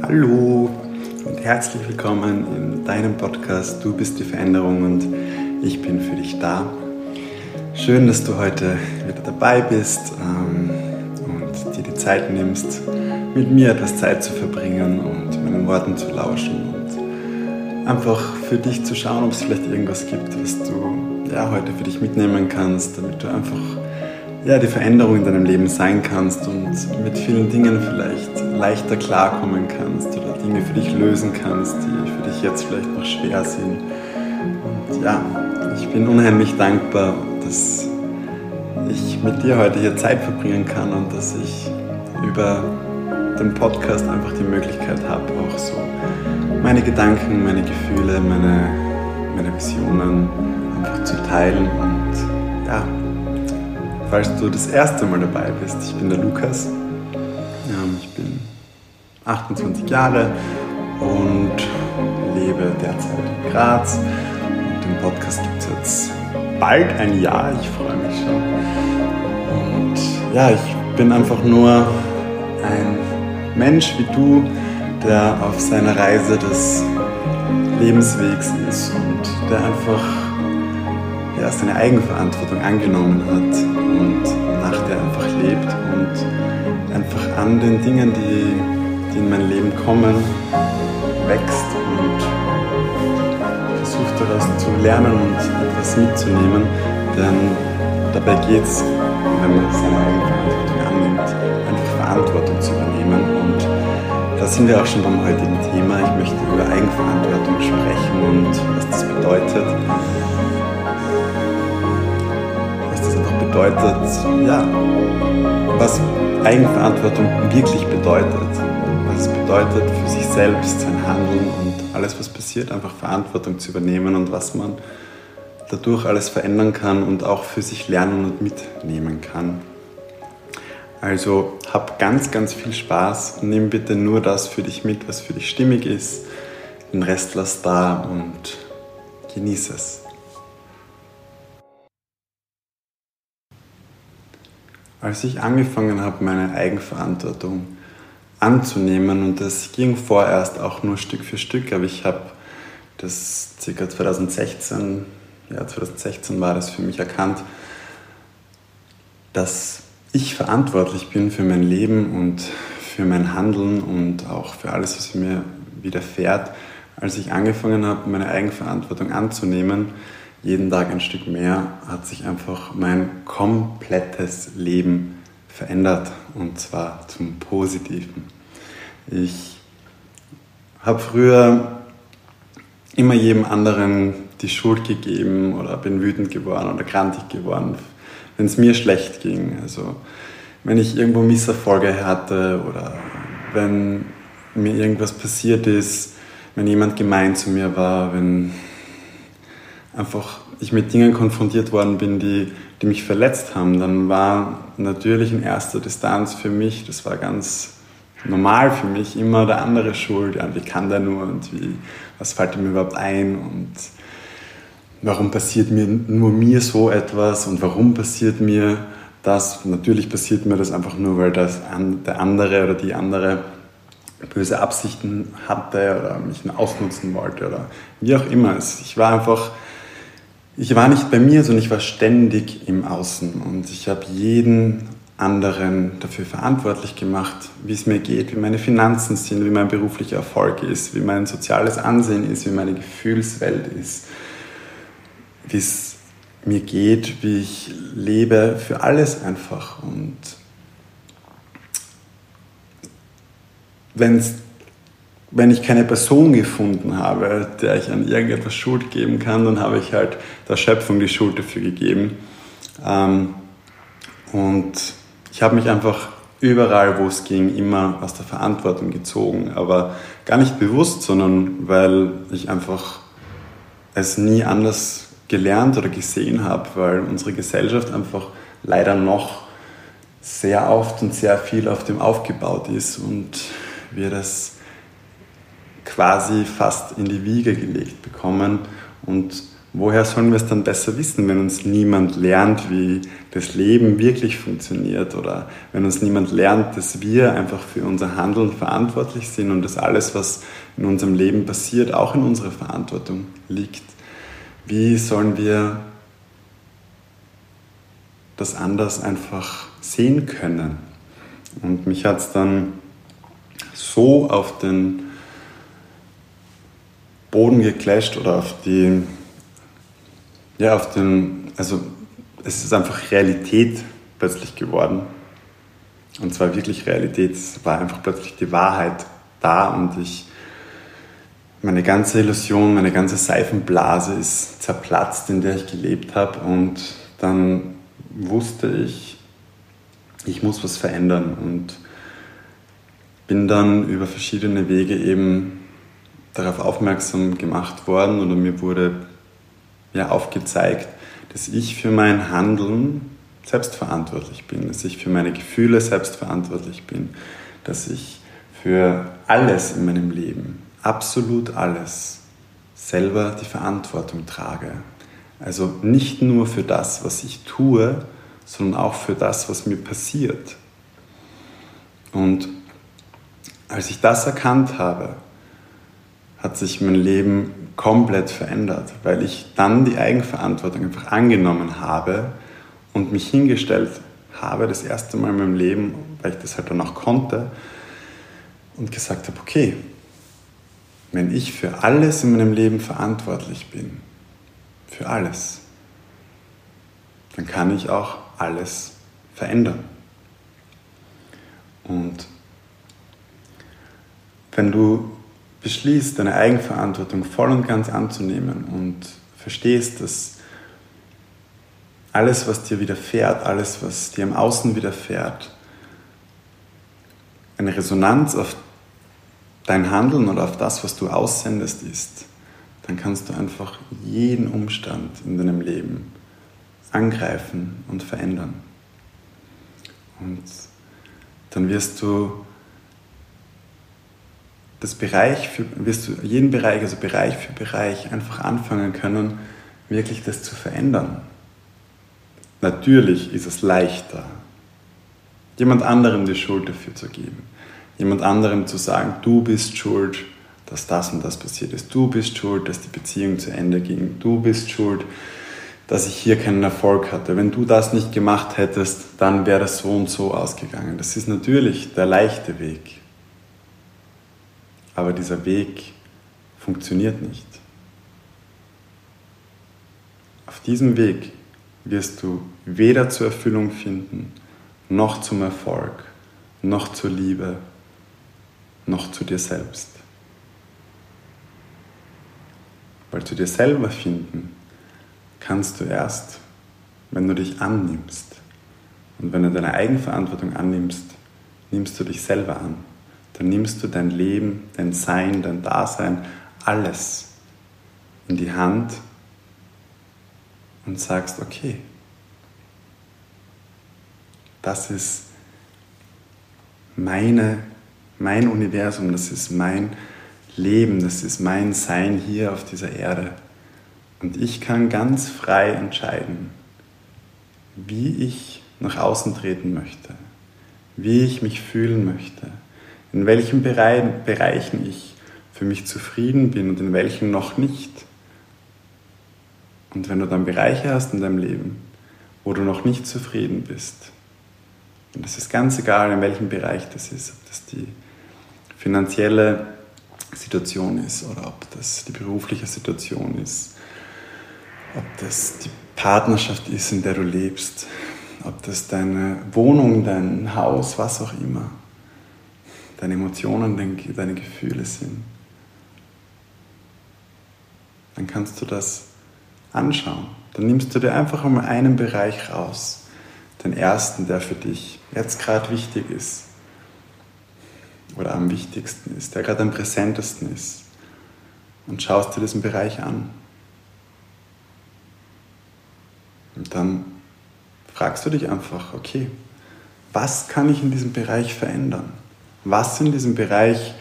Hallo und herzlich willkommen in deinem Podcast Du bist die Veränderung und ich bin für dich da. Schön, dass du heute wieder dabei bist ähm, und dir die Zeit nimmst, mit mir etwas Zeit zu verbringen und meinen Worten zu lauschen und einfach für dich zu schauen, ob es vielleicht irgendwas gibt, was du ja, heute für dich mitnehmen kannst, damit du einfach ja, die Veränderung in deinem Leben sein kannst und mit vielen Dingen vielleicht leichter klarkommen kannst oder Dinge für dich lösen kannst, die für dich jetzt vielleicht noch schwer sind. Und ja, ich bin unheimlich dankbar, dass ich mit dir heute hier Zeit verbringen kann und dass ich über den Podcast einfach die Möglichkeit habe, auch so meine Gedanken, meine Gefühle, meine, meine Visionen einfach zu teilen und ja, falls du das erste Mal dabei bist. Ich bin der Lukas. Ich bin 28 Jahre und lebe derzeit in Graz. Und den Podcast gibt es jetzt bald ein Jahr. Ich freue mich schon. Und ja, ich bin einfach nur ein Mensch wie du, der auf seiner Reise des Lebenswegs ist und der einfach ja, seine Eigenverantwortung angenommen hat und nach der einfach lebt und einfach an den Dingen, die, die in mein Leben kommen, wächst und versucht daraus zu lernen und etwas mitzunehmen. Denn dabei geht es, wenn man seine Eigenverantwortung annimmt, einfach Verantwortung zu übernehmen. Und da sind wir auch schon beim heutigen Thema. Ich möchte über Eigenverantwortung sprechen und was das bedeutet. Bedeutet, ja, was Eigenverantwortung wirklich bedeutet. Was es bedeutet für sich selbst, sein Handeln und alles, was passiert, einfach Verantwortung zu übernehmen und was man dadurch alles verändern kann und auch für sich lernen und mitnehmen kann. Also hab ganz, ganz viel Spaß und nimm bitte nur das für dich mit, was für dich stimmig ist. Den Rest lass da und genieße es. Als ich angefangen habe, meine Eigenverantwortung anzunehmen, und das ging vorerst auch nur Stück für Stück, aber ich habe das ca. 2016, ja 2016 war das für mich erkannt, dass ich verantwortlich bin für mein Leben und für mein Handeln und auch für alles, was mir widerfährt. Als ich angefangen habe, meine Eigenverantwortung anzunehmen, jeden Tag ein Stück mehr, hat sich einfach mein komplettes Leben verändert und zwar zum Positiven. Ich habe früher immer jedem anderen die Schuld gegeben oder bin wütend geworden oder grantig geworden, wenn es mir schlecht ging. Also wenn ich irgendwo Misserfolge hatte oder wenn mir irgendwas passiert ist, wenn jemand gemein zu mir war, wenn einfach ich mit Dingen konfrontiert worden bin, die, die mich verletzt haben, dann war natürlich in erster Distanz für mich, das war ganz normal für mich, immer der andere schuld. Ja, wie kann der nur und wie, was fällt ihm überhaupt ein und warum passiert mir nur mir so etwas und warum passiert mir das? Natürlich passiert mir das einfach nur, weil das der andere oder die andere böse Absichten hatte oder mich ausnutzen wollte oder wie auch immer. Ich war einfach ich war nicht bei mir, sondern ich war ständig im Außen und ich habe jeden anderen dafür verantwortlich gemacht, wie es mir geht, wie meine Finanzen sind, wie mein beruflicher Erfolg ist, wie mein soziales Ansehen ist, wie meine Gefühlswelt ist, wie es mir geht, wie ich lebe, für alles einfach. Und wenn es wenn ich keine Person gefunden habe, der ich an irgendetwas Schuld geben kann, dann habe ich halt der Schöpfung die Schuld dafür gegeben. Ähm, und ich habe mich einfach überall, wo es ging, immer aus der Verantwortung gezogen, aber gar nicht bewusst, sondern weil ich einfach es nie anders gelernt oder gesehen habe, weil unsere Gesellschaft einfach leider noch sehr oft und sehr viel auf dem aufgebaut ist und wir das quasi fast in die Wiege gelegt bekommen und woher sollen wir es dann besser wissen, wenn uns niemand lernt, wie das Leben wirklich funktioniert oder wenn uns niemand lernt, dass wir einfach für unser Handeln verantwortlich sind und dass alles, was in unserem Leben passiert, auch in unserer Verantwortung liegt. Wie sollen wir das anders einfach sehen können? Und mich hat es dann so auf den Boden geclasht oder auf die, ja, auf den, also es ist einfach Realität plötzlich geworden. Und zwar wirklich Realität. Es war einfach plötzlich die Wahrheit da und ich, meine ganze Illusion, meine ganze Seifenblase ist zerplatzt, in der ich gelebt habe. Und dann wusste ich, ich muss was verändern und bin dann über verschiedene Wege eben darauf aufmerksam gemacht worden oder mir wurde ja aufgezeigt, dass ich für mein Handeln selbstverantwortlich bin, dass ich für meine Gefühle selbstverantwortlich bin, dass ich für alles in meinem Leben, absolut alles, selber die Verantwortung trage. Also nicht nur für das, was ich tue, sondern auch für das, was mir passiert. Und als ich das erkannt habe, hat sich mein Leben komplett verändert, weil ich dann die Eigenverantwortung einfach angenommen habe und mich hingestellt habe, das erste Mal in meinem Leben, weil ich das halt dann auch konnte, und gesagt habe, okay, wenn ich für alles in meinem Leben verantwortlich bin, für alles, dann kann ich auch alles verändern. Und wenn du beschließt, deine Eigenverantwortung voll und ganz anzunehmen und verstehst, dass alles, was dir widerfährt, alles, was dir im Außen widerfährt, eine Resonanz auf dein Handeln oder auf das, was du aussendest, ist, dann kannst du einfach jeden Umstand in deinem Leben angreifen und verändern. Und dann wirst du das Bereich für, wirst du jeden Bereich, also Bereich für Bereich, einfach anfangen können, wirklich das zu verändern. Natürlich ist es leichter, jemand anderem die Schuld dafür zu geben, jemand anderem zu sagen, du bist schuld, dass das und das passiert ist, du bist schuld, dass die Beziehung zu Ende ging, du bist schuld, dass ich hier keinen Erfolg hatte. Wenn du das nicht gemacht hättest, dann wäre das so und so ausgegangen. Das ist natürlich der leichte Weg. Aber dieser Weg funktioniert nicht. Auf diesem Weg wirst du weder zur Erfüllung finden, noch zum Erfolg, noch zur Liebe, noch zu dir selbst. Weil zu dir selber finden kannst du erst, wenn du dich annimmst. Und wenn du deine Eigenverantwortung annimmst, nimmst du dich selber an dann nimmst du dein Leben, dein Sein, dein Dasein, alles in die Hand und sagst, okay, das ist meine, mein Universum, das ist mein Leben, das ist mein Sein hier auf dieser Erde. Und ich kann ganz frei entscheiden, wie ich nach außen treten möchte, wie ich mich fühlen möchte in welchen Bereichen ich für mich zufrieden bin und in welchen noch nicht. Und wenn du dann Bereiche hast in deinem Leben, wo du noch nicht zufrieden bist, und es ist ganz egal, in welchem Bereich das ist, ob das die finanzielle Situation ist oder ob das die berufliche Situation ist, ob das die Partnerschaft ist, in der du lebst, ob das deine Wohnung, dein Haus, was auch immer deine Emotionen, deine Gefühle sind, dann kannst du das anschauen. Dann nimmst du dir einfach einmal einen Bereich raus, den ersten, der für dich jetzt gerade wichtig ist oder am wichtigsten ist, der gerade am präsentesten ist und schaust dir diesen Bereich an. Und dann fragst du dich einfach, okay, was kann ich in diesem Bereich verändern? Was in diesem Bereich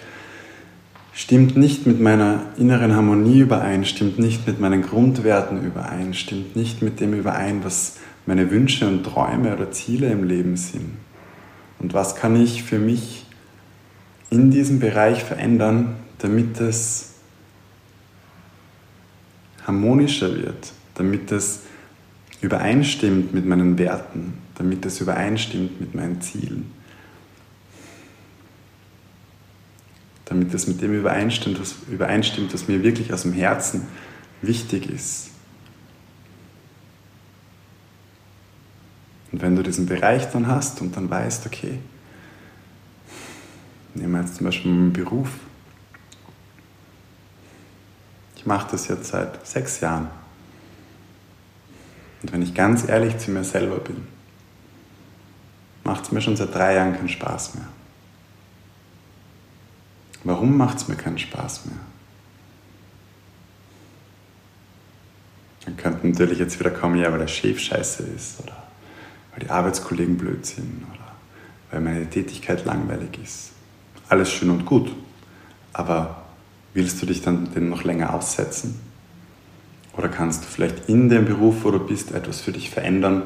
stimmt nicht mit meiner inneren Harmonie überein, stimmt nicht mit meinen Grundwerten überein, stimmt nicht mit dem überein, was meine Wünsche und Träume oder Ziele im Leben sind. Und was kann ich für mich in diesem Bereich verändern, damit es harmonischer wird, damit es übereinstimmt mit meinen Werten, damit es übereinstimmt mit meinen Zielen. Damit es mit dem übereinstimmt was, übereinstimmt, was mir wirklich aus dem Herzen wichtig ist. Und wenn du diesen Bereich dann hast und dann weißt, okay, nehmen wir jetzt zum Beispiel meinen Beruf. Ich mache das jetzt seit sechs Jahren. Und wenn ich ganz ehrlich zu mir selber bin, macht es mir schon seit drei Jahren keinen Spaß mehr. Warum macht es mir keinen Spaß mehr? Man könnte natürlich jetzt wieder kommen, ja, weil der Chef scheiße ist oder weil die Arbeitskollegen blöd sind oder weil meine Tätigkeit langweilig ist. Alles schön und gut, aber willst du dich dann dem noch länger aussetzen? Oder kannst du vielleicht in dem Beruf, wo du bist, etwas für dich verändern,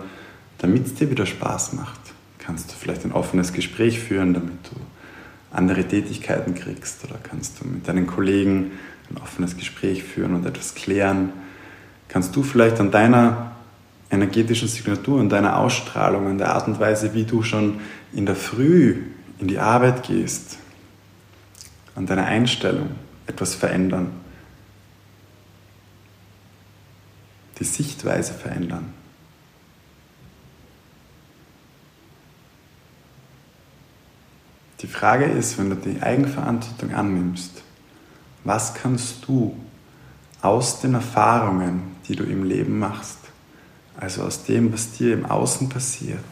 damit es dir wieder Spaß macht? Kannst du vielleicht ein offenes Gespräch führen, damit du andere Tätigkeiten kriegst oder kannst du mit deinen Kollegen ein offenes Gespräch führen und etwas klären. Kannst du vielleicht an deiner energetischen Signatur, an deiner Ausstrahlung, an der Art und Weise, wie du schon in der Früh in die Arbeit gehst, an deiner Einstellung etwas verändern, die Sichtweise verändern. Die Frage ist, wenn du die Eigenverantwortung annimmst, was kannst du aus den Erfahrungen, die du im Leben machst, also aus dem, was dir im Außen passiert,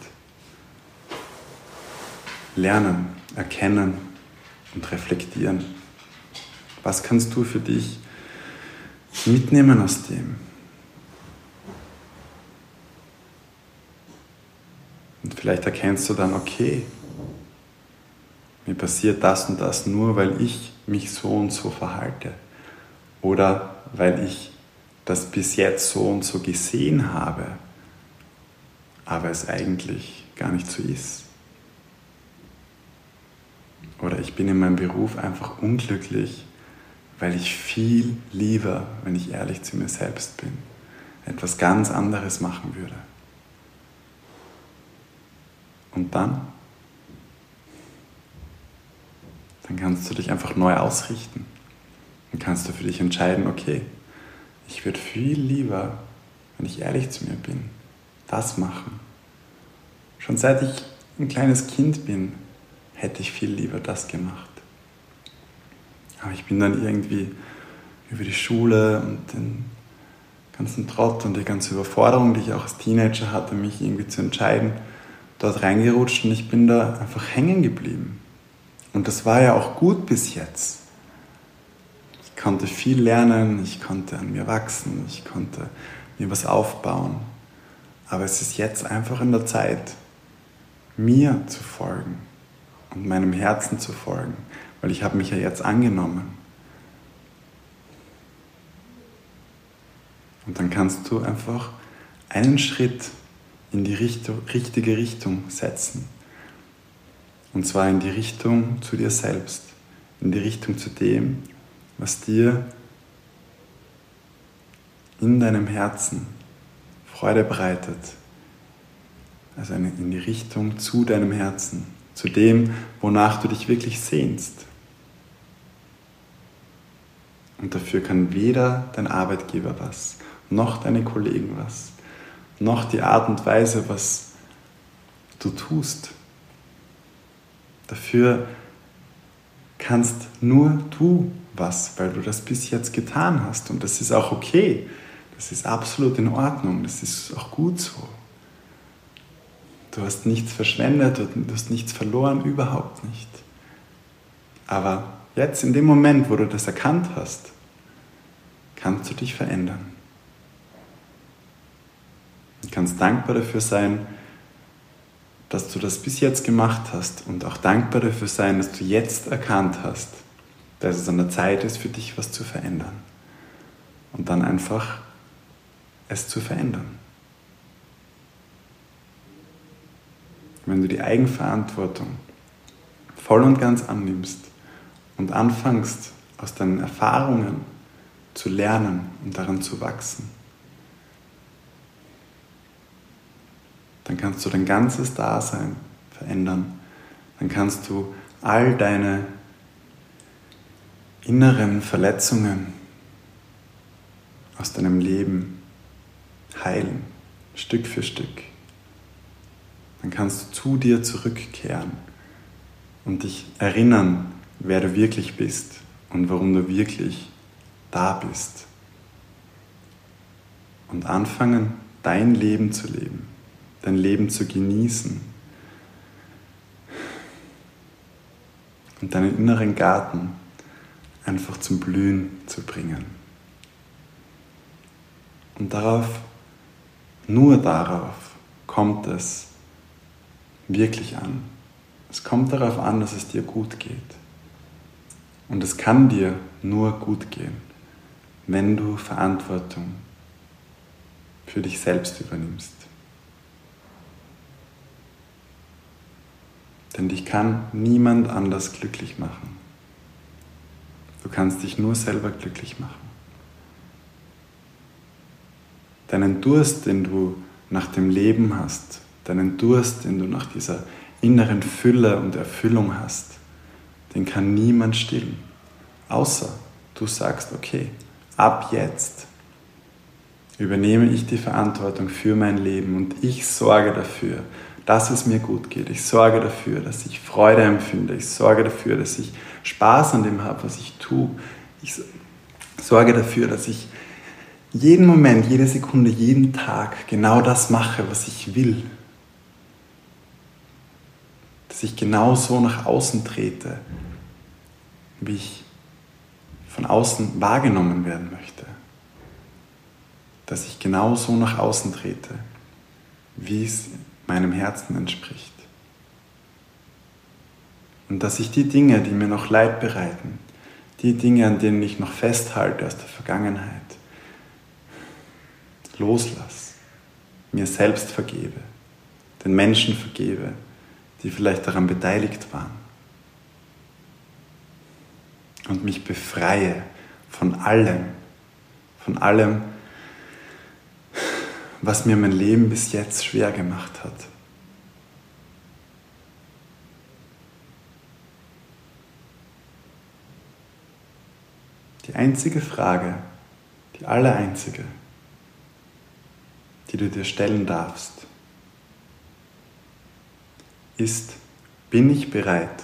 lernen, erkennen und reflektieren? Was kannst du für dich mitnehmen aus dem? Und vielleicht erkennst du dann, okay, mir passiert das und das nur, weil ich mich so und so verhalte. Oder weil ich das bis jetzt so und so gesehen habe, aber es eigentlich gar nicht so ist. Oder ich bin in meinem Beruf einfach unglücklich, weil ich viel lieber, wenn ich ehrlich zu mir selbst bin, etwas ganz anderes machen würde. Und dann dann kannst du dich einfach neu ausrichten. Dann kannst du für dich entscheiden, okay, ich würde viel lieber, wenn ich ehrlich zu mir bin, das machen. Schon seit ich ein kleines Kind bin, hätte ich viel lieber das gemacht. Aber ich bin dann irgendwie über die Schule und den ganzen Trott und die ganze Überforderung, die ich auch als Teenager hatte, mich irgendwie zu entscheiden, dort reingerutscht und ich bin da einfach hängen geblieben. Und das war ja auch gut bis jetzt. Ich konnte viel lernen, ich konnte an mir wachsen, ich konnte mir was aufbauen. Aber es ist jetzt einfach in der Zeit, mir zu folgen und meinem Herzen zu folgen, weil ich habe mich ja jetzt angenommen. Und dann kannst du einfach einen Schritt in die richtige Richtung setzen. Und zwar in die Richtung zu dir selbst, in die Richtung zu dem, was dir in deinem Herzen Freude bereitet. Also in die Richtung zu deinem Herzen, zu dem, wonach du dich wirklich sehnst. Und dafür kann weder dein Arbeitgeber was, noch deine Kollegen was, noch die Art und Weise, was du tust, Dafür kannst nur du was, weil du das bis jetzt getan hast. Und das ist auch okay. Das ist absolut in Ordnung. Das ist auch gut so. Du hast nichts verschwendet, du hast nichts verloren, überhaupt nicht. Aber jetzt, in dem Moment, wo du das erkannt hast, kannst du dich verändern. Du kannst dankbar dafür sein, dass du das bis jetzt gemacht hast und auch dankbar dafür sein, dass du jetzt erkannt hast, dass es an der Zeit ist, für dich was zu verändern. Und dann einfach es zu verändern. Wenn du die Eigenverantwortung voll und ganz annimmst und anfängst aus deinen Erfahrungen zu lernen und daran zu wachsen, kannst du dein ganzes Dasein verändern. Dann kannst du all deine inneren Verletzungen aus deinem Leben heilen, Stück für Stück. Dann kannst du zu dir zurückkehren und dich erinnern, wer du wirklich bist und warum du wirklich da bist. Und anfangen, dein Leben zu leben, dein Leben zu genießen und deinen inneren Garten einfach zum Blühen zu bringen. Und darauf, nur darauf kommt es wirklich an. Es kommt darauf an, dass es dir gut geht. Und es kann dir nur gut gehen, wenn du Verantwortung für dich selbst übernimmst. Denn dich kann niemand anders glücklich machen. Du kannst dich nur selber glücklich machen. Deinen Durst, den du nach dem Leben hast, deinen Durst, den du nach dieser inneren Fülle und Erfüllung hast, den kann niemand stillen. Außer du sagst, okay, ab jetzt übernehme ich die Verantwortung für mein Leben und ich sorge dafür, dass es mir gut geht. Ich sorge dafür, dass ich Freude empfinde. Ich sorge dafür, dass ich Spaß an dem habe, was ich tue. Ich sorge dafür, dass ich jeden Moment, jede Sekunde, jeden Tag genau das mache, was ich will dass ich genau so nach außen trete, wie ich von außen wahrgenommen werden möchte. Dass ich genau so nach außen trete, wie es meinem Herzen entspricht. Und dass ich die Dinge, die mir noch Leid bereiten, die Dinge, an denen ich noch festhalte aus der Vergangenheit, loslasse, mir selbst vergebe, den Menschen vergebe, die vielleicht daran beteiligt waren. Und mich befreie von allem, von allem, was mir mein Leben bis jetzt schwer gemacht hat. Die einzige Frage, die allereinzige, die du dir stellen darfst, ist, bin ich bereit,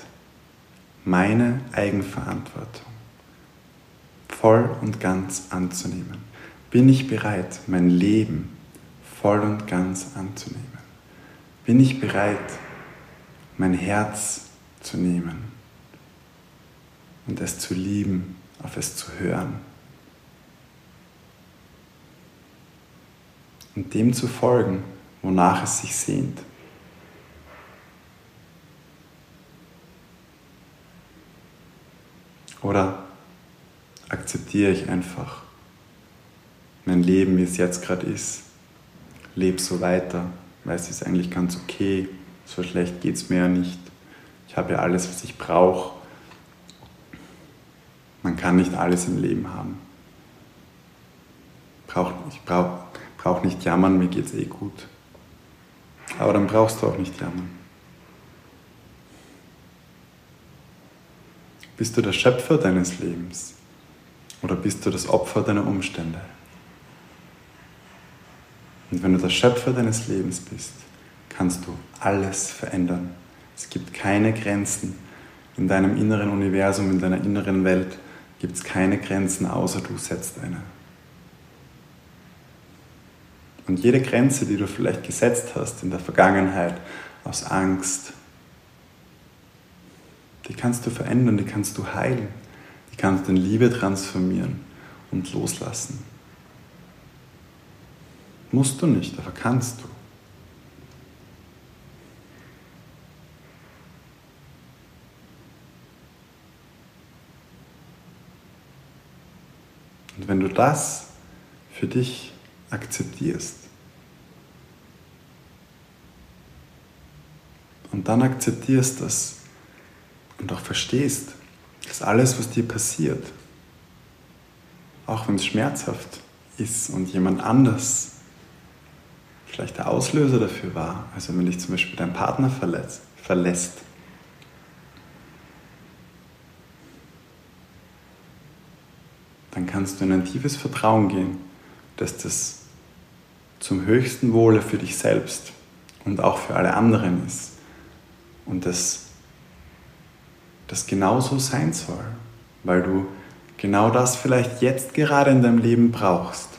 meine Eigenverantwortung voll und ganz anzunehmen? Bin ich bereit, mein Leben voll und ganz anzunehmen? Bin ich bereit, mein Herz zu nehmen und es zu lieben, auf es zu hören? Und dem zu folgen, wonach es sich sehnt. Oder akzeptiere ich einfach mein Leben, wie es jetzt gerade ist, lebe so weiter, weil es ist eigentlich ganz okay, so schlecht geht es mir ja nicht. Ich habe ja alles, was ich brauche. Man kann nicht alles im Leben haben. ich brauche brauch nicht jammern, mir geht es eh gut. Aber dann brauchst du auch nicht jammern. Bist du der Schöpfer deines Lebens oder bist du das Opfer deiner Umstände? Und wenn du der Schöpfer deines Lebens bist, kannst du alles verändern. Es gibt keine Grenzen. In deinem inneren Universum, in deiner inneren Welt gibt es keine Grenzen, außer du setzt eine. Und jede Grenze, die du vielleicht gesetzt hast in der Vergangenheit, aus Angst, die kannst du verändern, die kannst du heilen, die kannst du in Liebe transformieren und loslassen. Musst du nicht, aber kannst du. Und wenn du das für dich akzeptierst und dann akzeptierst das und auch verstehst, dass alles, was dir passiert, auch wenn es schmerzhaft ist und jemand anders vielleicht der Auslöser dafür war, also wenn dich zum Beispiel dein Partner verletzt, verlässt, dann kannst du in ein tiefes Vertrauen gehen, dass das zum höchsten Wohle für dich selbst und auch für alle anderen ist. Und dass das genauso sein soll, weil du genau das vielleicht jetzt gerade in deinem Leben brauchst,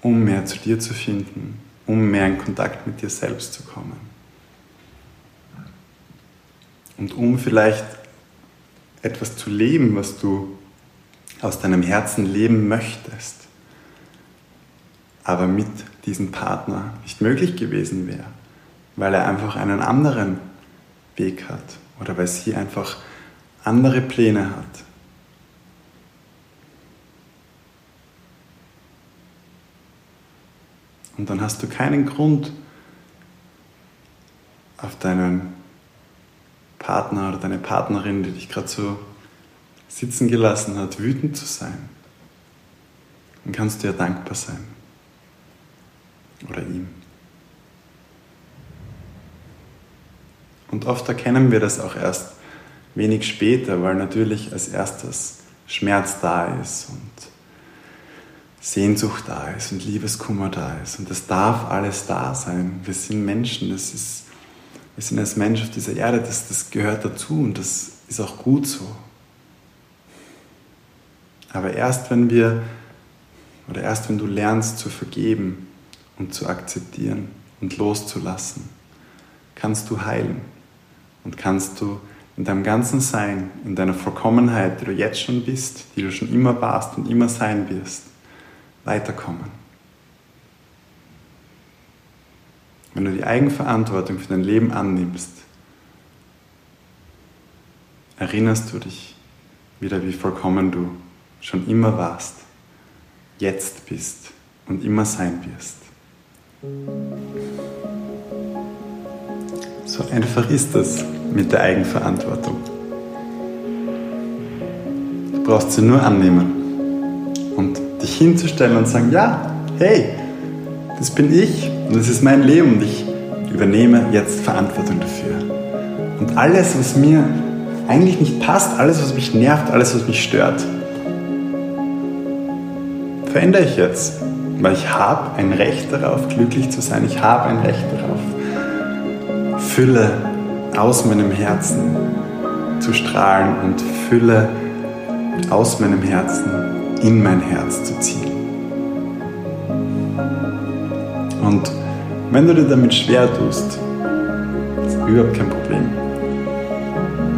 um mehr zu dir zu finden, um mehr in Kontakt mit dir selbst zu kommen. Und um vielleicht etwas zu leben, was du aus deinem Herzen leben möchtest, aber mit diesem Partner nicht möglich gewesen wäre, weil er einfach einen anderen Weg hat oder weil sie einfach andere Pläne hat. Und dann hast du keinen Grund, auf deinen Partner oder deine Partnerin, die dich gerade so sitzen gelassen hat, wütend zu sein. Dann kannst du ja dankbar sein. Oder ihm. Und oft erkennen wir das auch erst wenig später, weil natürlich als erstes Schmerz da ist und Sehnsucht da ist und Liebeskummer da ist. Und das darf alles da sein. Wir sind Menschen, das ist, wir sind als Mensch auf dieser Erde, das, das gehört dazu und das ist auch gut so. Aber erst wenn wir, oder erst wenn du lernst zu vergeben und zu akzeptieren und loszulassen, kannst du heilen und kannst du in deinem ganzen Sein, in deiner Vollkommenheit, die du jetzt schon bist, die du schon immer warst und immer sein wirst, weiterkommen. Wenn du die Eigenverantwortung für dein Leben annimmst, erinnerst du dich wieder, wie vollkommen du schon immer warst, jetzt bist und immer sein wirst. So einfach ist das mit der Eigenverantwortung. Du brauchst sie nur annehmen dich hinzustellen und sagen, ja, hey, das bin ich und das ist mein Leben und ich übernehme jetzt Verantwortung dafür. Und alles, was mir eigentlich nicht passt, alles, was mich nervt, alles, was mich stört, verändere ich jetzt. Weil ich habe ein Recht darauf, glücklich zu sein. Ich habe ein Recht darauf, Fülle aus meinem Herzen zu strahlen und Fülle aus meinem Herzen in mein Herz zu ziehen. Und wenn du dir damit schwer tust, ist überhaupt kein Problem.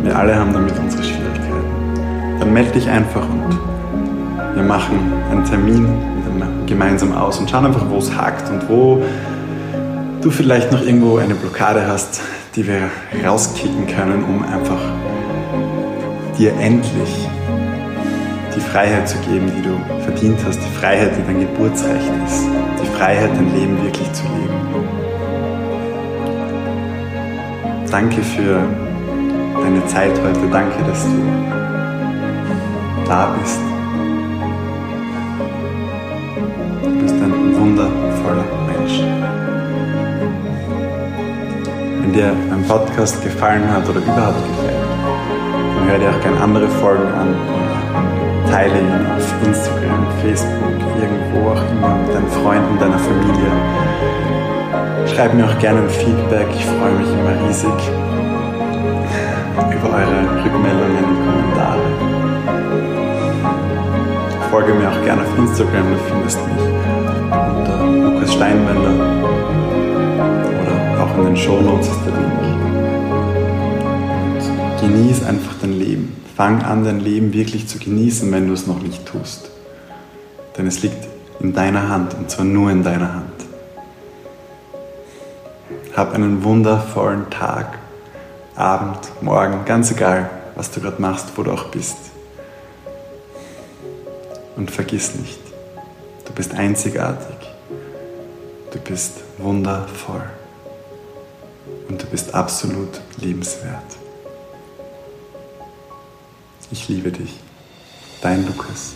Wir alle haben damit unsere Schwierigkeiten. Dann melde dich einfach und wir machen einen Termin gemeinsam aus und schauen einfach, wo es hakt und wo du vielleicht noch irgendwo eine Blockade hast, die wir rauskicken können, um einfach dir endlich die Freiheit zu geben, die du verdient hast, die Freiheit, die dein Geburtsrecht ist, die Freiheit, dein Leben wirklich zu leben. Danke für deine Zeit heute, danke, dass du da bist. Du bist ein wundervoller Mensch. Wenn dir mein Podcast gefallen hat oder überhaupt gefällt, dann hör dir auch gerne andere Folgen an teile ihn auf Instagram, Facebook, irgendwo auch immer mit deinen Freunden, deiner Familie. Schreib mir auch gerne ein Feedback, ich freue mich immer riesig über eure Rückmeldungen und Kommentare. Folge mir auch gerne auf Instagram, du findest mich unter Lukas Steinwender oder auch in den Show Notes ist der Link. Genieß einfach. Fang an, dein Leben wirklich zu genießen, wenn du es noch nicht tust. Denn es liegt in deiner Hand und zwar nur in deiner Hand. Hab einen wundervollen Tag, Abend, Morgen, ganz egal, was du gerade machst, wo du auch bist. Und vergiss nicht, du bist einzigartig. Du bist wundervoll. Und du bist absolut liebenswert. Ich liebe dich. Dein Lukas.